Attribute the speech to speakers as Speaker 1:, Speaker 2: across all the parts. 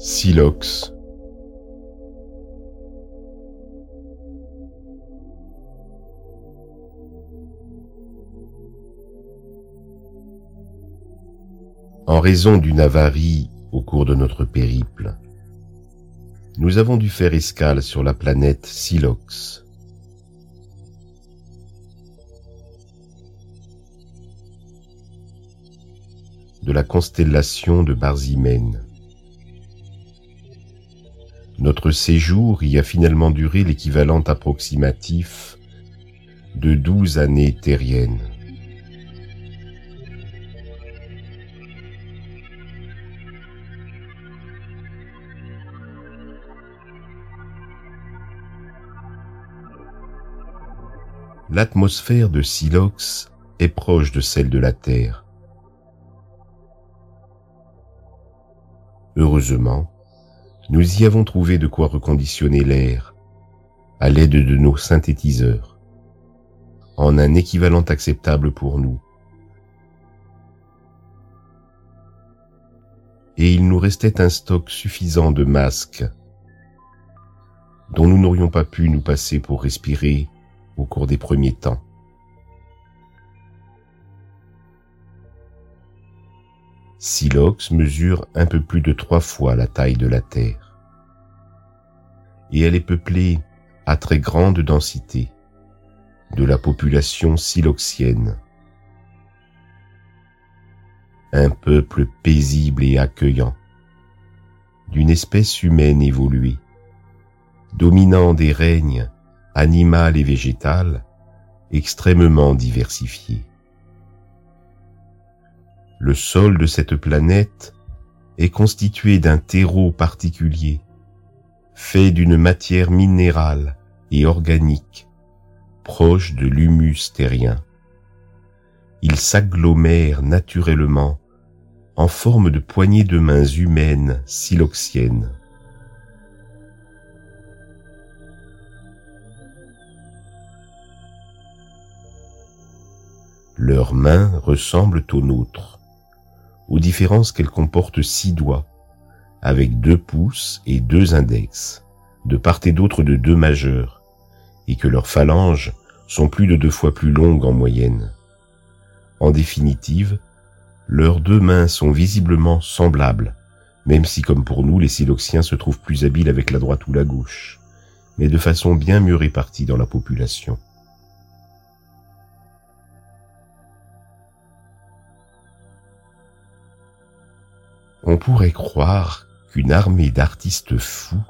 Speaker 1: Silox En raison d'une avarie au cours de notre périple, nous avons dû faire escale sur la planète Silox. de la constellation de Barzimène. Notre séjour y a finalement duré l'équivalent approximatif de douze années terriennes. L'atmosphère de Silox est proche de celle de la Terre. Heureusement, nous y avons trouvé de quoi reconditionner l'air à l'aide de nos synthétiseurs en un équivalent acceptable pour nous. Et il nous restait un stock suffisant de masques dont nous n'aurions pas pu nous passer pour respirer au cours des premiers temps. Silox mesure un peu plus de trois fois la taille de la Terre. Et elle est peuplée à très grande densité de la population siloxienne. Un peuple paisible et accueillant, d'une espèce humaine évoluée, dominant des règnes animal et végétal extrêmement diversifiés. Le sol de cette planète est constitué d'un terreau particulier, fait d'une matière minérale et organique, proche de l'humus terrien. Il s'agglomère naturellement en forme de poignées de mains humaines siloxiennes. Leurs mains ressemblent aux nôtres, aux différences qu'elles comportent six doigts, avec deux pouces et deux index, de part et d'autre de deux majeurs, et que leurs phalanges sont plus de deux fois plus longues en moyenne. En définitive, leurs deux mains sont visiblement semblables, même si comme pour nous les siloxiens se trouvent plus habiles avec la droite ou la gauche, mais de façon bien mieux répartie dans la population. On pourrait croire qu'une armée d'artistes fous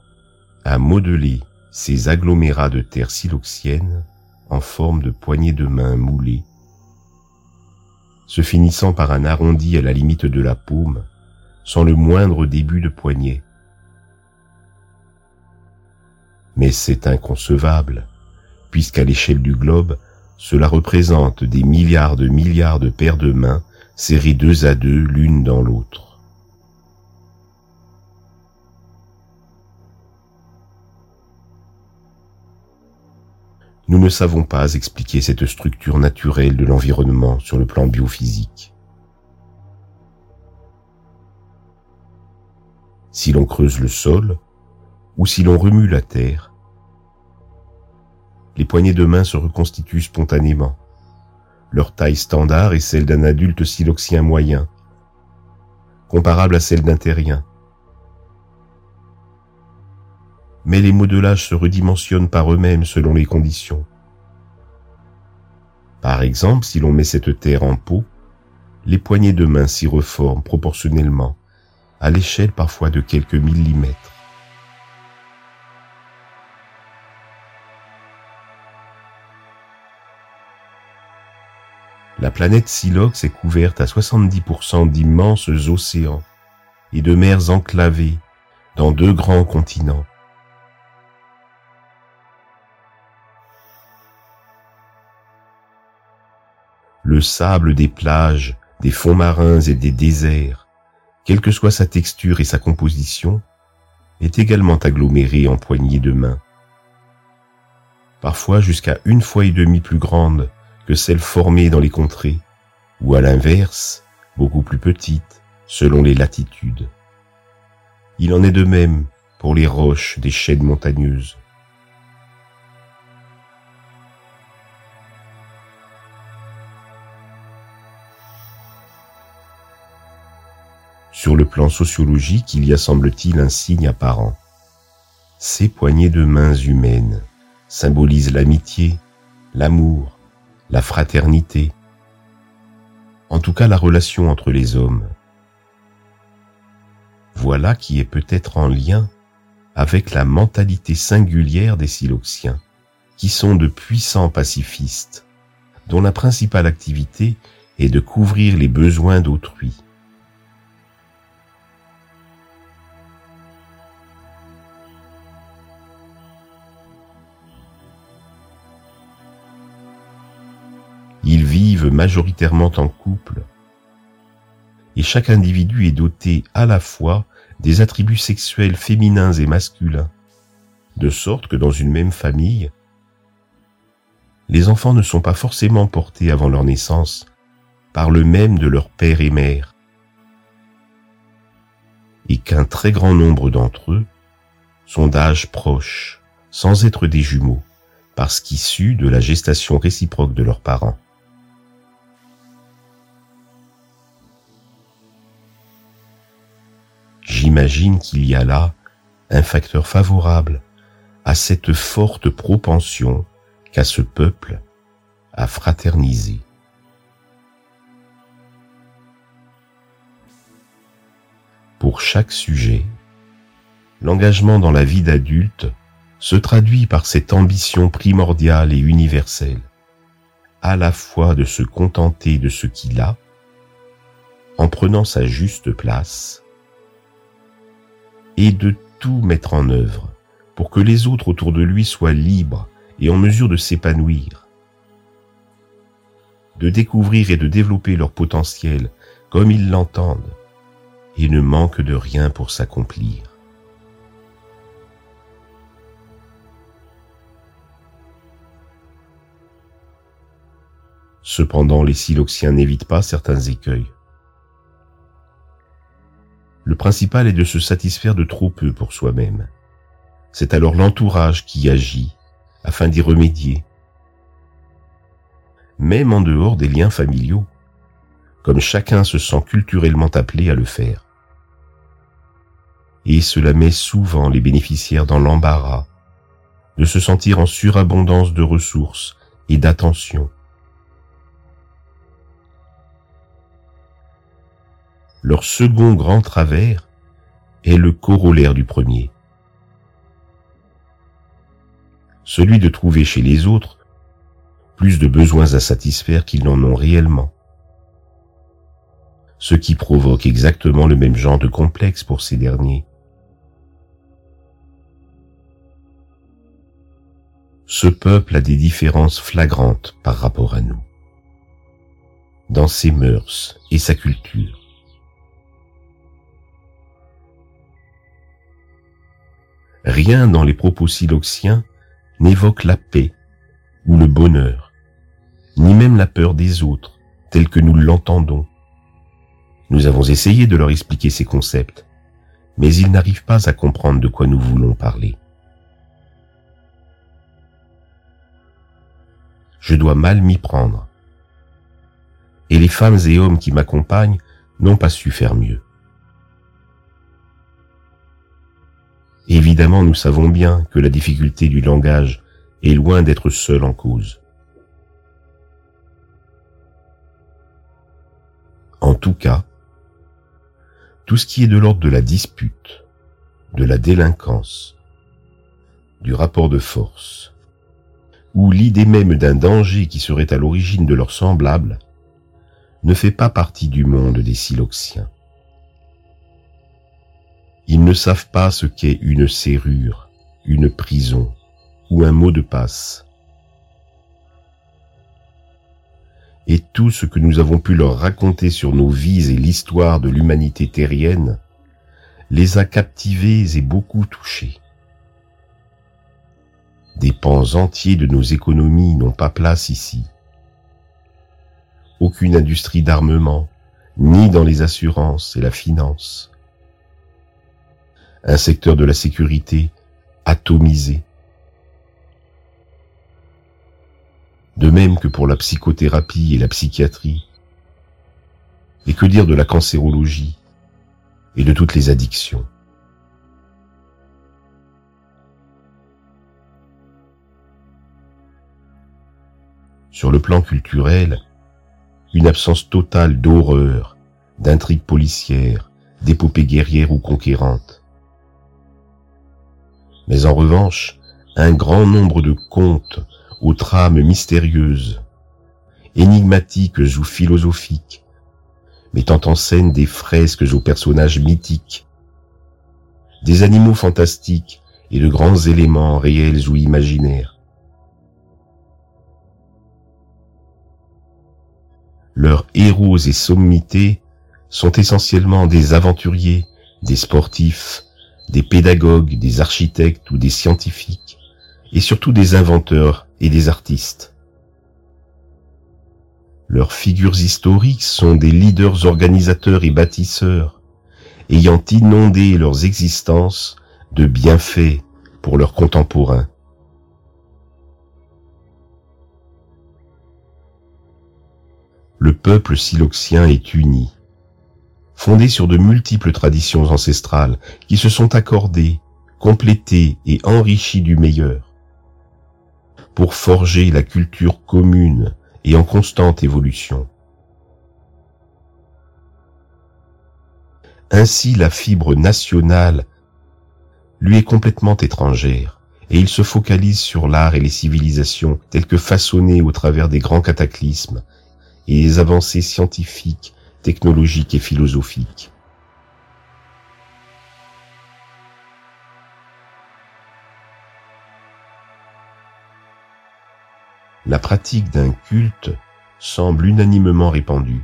Speaker 1: a modelé ces agglomérats de terre siloxienne en forme de poignées de main moulées, se finissant par un arrondi à la limite de la paume, sans le moindre début de poignet. Mais c'est inconcevable, puisqu'à l'échelle du globe, cela représente des milliards de milliards de paires de mains serrées deux à deux l'une dans l'autre. Nous ne savons pas expliquer cette structure naturelle de l'environnement sur le plan biophysique. Si l'on creuse le sol ou si l'on remue la terre, les poignées de main se reconstituent spontanément. Leur taille standard est celle d'un adulte siloxien moyen, comparable à celle d'un terrien. Mais les modelages se redimensionnent par eux-mêmes selon les conditions. Par exemple, si l'on met cette terre en pot, les poignées de main s'y reforment proportionnellement, à l'échelle parfois de quelques millimètres. La planète Silox est couverte à 70% d'immenses océans et de mers enclavées dans deux grands continents. Le sable des plages, des fonds marins et des déserts, quelle que soit sa texture et sa composition, est également aggloméré en poignées de main. Parfois jusqu'à une fois et demie plus grande que celle formée dans les contrées, ou à l'inverse, beaucoup plus petite selon les latitudes. Il en est de même pour les roches des chaînes montagneuses. Sur le plan sociologique, il y a semble-t-il un signe apparent. Ces poignées de mains humaines symbolisent l'amitié, l'amour, la fraternité, en tout cas la relation entre les hommes. Voilà qui est peut-être en lien avec la mentalité singulière des Siloxiens, qui sont de puissants pacifistes, dont la principale activité est de couvrir les besoins d'autrui. Majoritairement en couple. Et chaque individu est doté à la fois des attributs sexuels féminins et masculins, de sorte que dans une même famille, les enfants ne sont pas forcément portés avant leur naissance par le même de leur père et mère, et qu'un très grand nombre d'entre eux sont d'âge proche, sans être des jumeaux, parce qu'issus de la gestation réciproque de leurs parents. J'imagine qu'il y a là un facteur favorable à cette forte propension qu'a ce peuple à fraterniser. Pour chaque sujet, l'engagement dans la vie d'adulte se traduit par cette ambition primordiale et universelle, à la fois de se contenter de ce qu'il a, en prenant sa juste place, et de tout mettre en œuvre pour que les autres autour de lui soient libres et en mesure de s'épanouir, de découvrir et de développer leur potentiel comme ils l'entendent et ne manquent de rien pour s'accomplir. Cependant, les siloxiens n'évitent pas certains écueils. Principal est de se satisfaire de trop peu pour soi-même. C'est alors l'entourage qui agit afin d'y remédier. Même en dehors des liens familiaux, comme chacun se sent culturellement appelé à le faire. Et cela met souvent les bénéficiaires dans l'embarras de se sentir en surabondance de ressources et d'attention leur second grand travers est le corollaire du premier. Celui de trouver chez les autres plus de besoins à satisfaire qu'ils n'en ont réellement. Ce qui provoque exactement le même genre de complexe pour ces derniers. Ce peuple a des différences flagrantes par rapport à nous, dans ses mœurs et sa culture. Rien dans les propos siloxiens n'évoque la paix ou le bonheur, ni même la peur des autres, telle que nous l'entendons. Nous avons essayé de leur expliquer ces concepts, mais ils n'arrivent pas à comprendre de quoi nous voulons parler. Je dois mal m'y prendre. Et les femmes et hommes qui m'accompagnent n'ont pas su faire mieux. Évidemment, nous savons bien que la difficulté du langage est loin d'être seule en cause. En tout cas, tout ce qui est de l'ordre de la dispute, de la délinquance, du rapport de force, ou l'idée même d'un danger qui serait à l'origine de leur semblable, ne fait pas partie du monde des siloxiens. Ils ne savent pas ce qu'est une serrure, une prison ou un mot de passe. Et tout ce que nous avons pu leur raconter sur nos vies et l'histoire de l'humanité terrienne les a captivés et beaucoup touchés. Des pans entiers de nos économies n'ont pas place ici. Aucune industrie d'armement, ni dans les assurances et la finance un secteur de la sécurité atomisé. De même que pour la psychothérapie et la psychiatrie. Et que dire de la cancérologie et de toutes les addictions? Sur le plan culturel, une absence totale d'horreur, d'intrigues policières, d'épopées guerrières ou conquérantes. Mais en revanche, un grand nombre de contes aux trames mystérieuses, énigmatiques ou philosophiques, mettant en scène des fresques aux personnages mythiques, des animaux fantastiques et de grands éléments réels ou imaginaires. Leurs héros et sommités sont essentiellement des aventuriers, des sportifs, des pédagogues, des architectes ou des scientifiques, et surtout des inventeurs et des artistes. Leurs figures historiques sont des leaders organisateurs et bâtisseurs, ayant inondé leurs existences de bienfaits pour leurs contemporains. le peuple siloxien est uni, fondé sur de multiples traditions ancestrales qui se sont accordées, complétées et enrichies du meilleur, pour forger la culture commune et en constante évolution. Ainsi la fibre nationale lui est complètement étrangère, et il se focalise sur l'art et les civilisations telles que façonnées au travers des grands cataclysmes et les avancées scientifiques, technologiques et philosophiques. La pratique d'un culte semble unanimement répandue,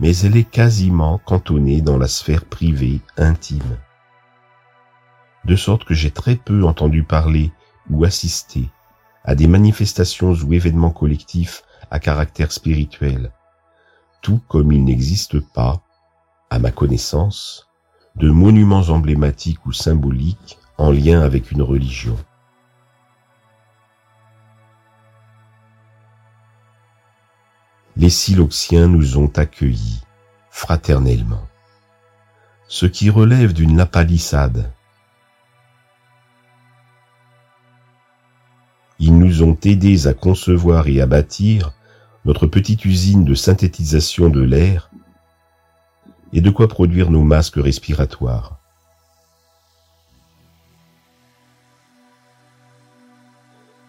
Speaker 1: mais elle est quasiment cantonnée dans la sphère privée intime. De sorte que j'ai très peu entendu parler ou assister à des manifestations ou événements collectifs à caractère spirituel, tout comme il n'existe pas, à ma connaissance, de monuments emblématiques ou symboliques en lien avec une religion. Les Siloxiens nous ont accueillis fraternellement, ce qui relève d'une lapalissade. Ils nous ont aidés à concevoir et à bâtir notre petite usine de synthétisation de l'air et de quoi produire nos masques respiratoires.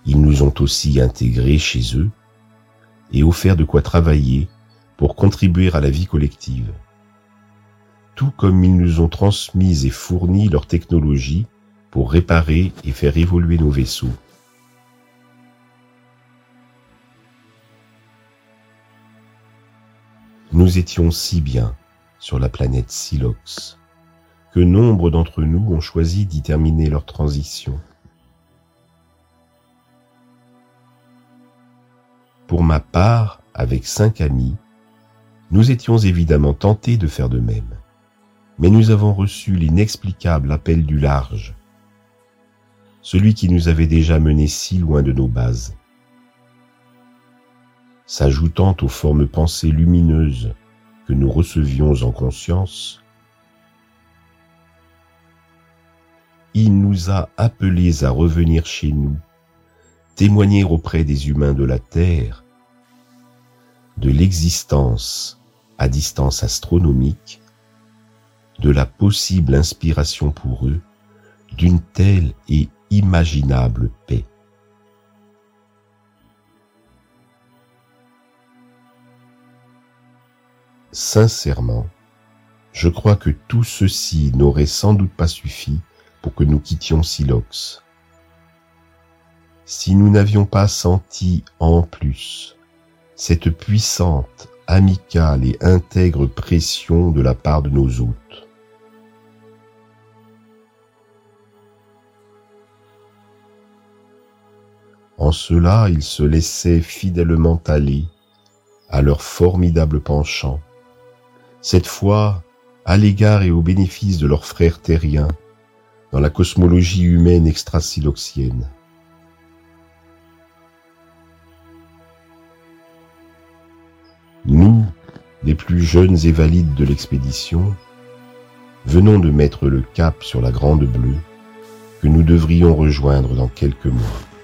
Speaker 1: Ils nous ont aussi intégrés chez eux et offert de quoi travailler pour contribuer à la vie collective. Tout comme ils nous ont transmis et fourni leur technologie pour réparer et faire évoluer nos vaisseaux. Nous étions si bien sur la planète Silox que nombre d'entre nous ont choisi d'y terminer leur transition. Pour ma part, avec cinq amis, nous étions évidemment tentés de faire de même, mais nous avons reçu l'inexplicable appel du large, celui qui nous avait déjà menés si loin de nos bases s'ajoutant aux formes pensées lumineuses que nous recevions en conscience, il nous a appelés à revenir chez nous, témoigner auprès des humains de la Terre de l'existence à distance astronomique, de la possible inspiration pour eux d'une telle et imaginable paix. Sincèrement, je crois que tout ceci n'aurait sans doute pas suffi pour que nous quittions Silox. Si nous n'avions pas senti en plus cette puissante, amicale et intègre pression de la part de nos hôtes. En cela, ils se laissaient fidèlement aller à leur formidable penchant cette fois à l'égard et au bénéfice de leurs frères terriens dans la cosmologie humaine extra-siloxienne. Nous, les plus jeunes et valides de l'expédition, venons de mettre le cap sur la Grande Bleue que nous devrions rejoindre dans quelques mois.